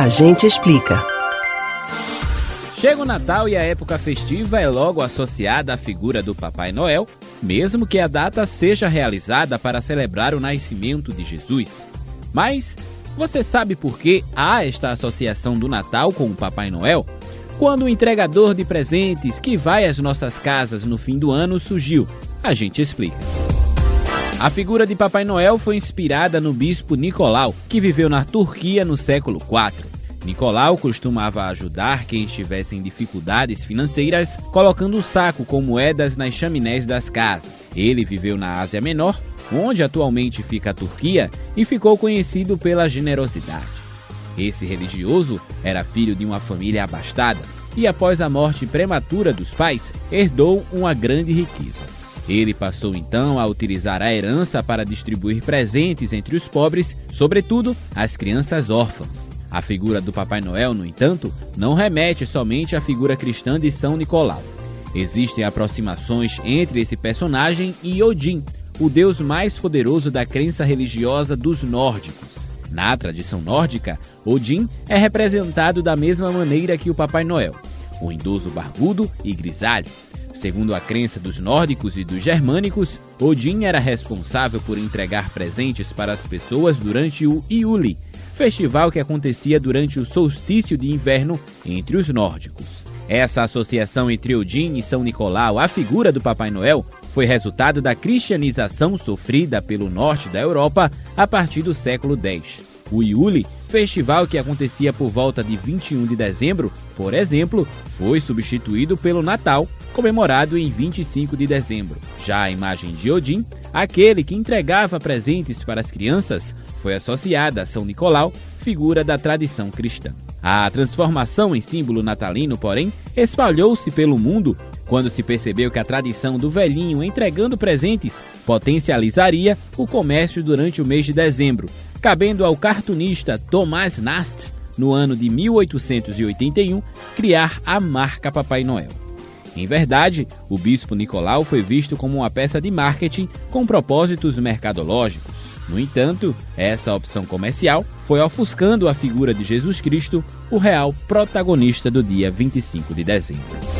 A gente explica. Chega o Natal e a época festiva é logo associada à figura do Papai Noel, mesmo que a data seja realizada para celebrar o nascimento de Jesus. Mas você sabe por que há esta associação do Natal com o Papai Noel? Quando o entregador de presentes que vai às nossas casas no fim do ano surgiu, a gente explica. A figura de Papai Noel foi inspirada no bispo Nicolau, que viveu na Turquia no século IV. Nicolau costumava ajudar quem estivesse em dificuldades financeiras, colocando o saco com moedas nas chaminés das casas. Ele viveu na Ásia Menor, onde atualmente fica a Turquia, e ficou conhecido pela generosidade. Esse religioso era filho de uma família abastada e, após a morte prematura dos pais, herdou uma grande riqueza. Ele passou então a utilizar a herança para distribuir presentes entre os pobres, sobretudo as crianças órfãs. A figura do Papai Noel, no entanto, não remete somente à figura cristã de São Nicolau. Existem aproximações entre esse personagem e Odin, o deus mais poderoso da crença religiosa dos nórdicos. Na tradição nórdica, Odin é representado da mesma maneira que o Papai Noel, um idoso barbudo e grisalho. Segundo a crença dos nórdicos e dos germânicos, Odin era responsável por entregar presentes para as pessoas durante o Iuli, festival que acontecia durante o solstício de inverno entre os nórdicos. Essa associação entre Odin e São Nicolau, a figura do Papai Noel, foi resultado da cristianização sofrida pelo norte da Europa a partir do século X. O Iuli, festival que acontecia por volta de 21 de dezembro, por exemplo, foi substituído pelo Natal, comemorado em 25 de dezembro. Já a imagem de Odin, aquele que entregava presentes para as crianças, foi associada a São Nicolau, figura da tradição cristã. A transformação em símbolo natalino, porém, espalhou-se pelo mundo quando se percebeu que a tradição do velhinho entregando presentes potencializaria o comércio durante o mês de dezembro, cabendo ao cartunista Thomas Nast, no ano de 1881, criar a marca Papai Noel. Em verdade, o bispo Nicolau foi visto como uma peça de marketing com propósitos mercadológicos. No entanto, essa opção comercial foi ofuscando a figura de Jesus Cristo, o real protagonista do dia 25 de dezembro.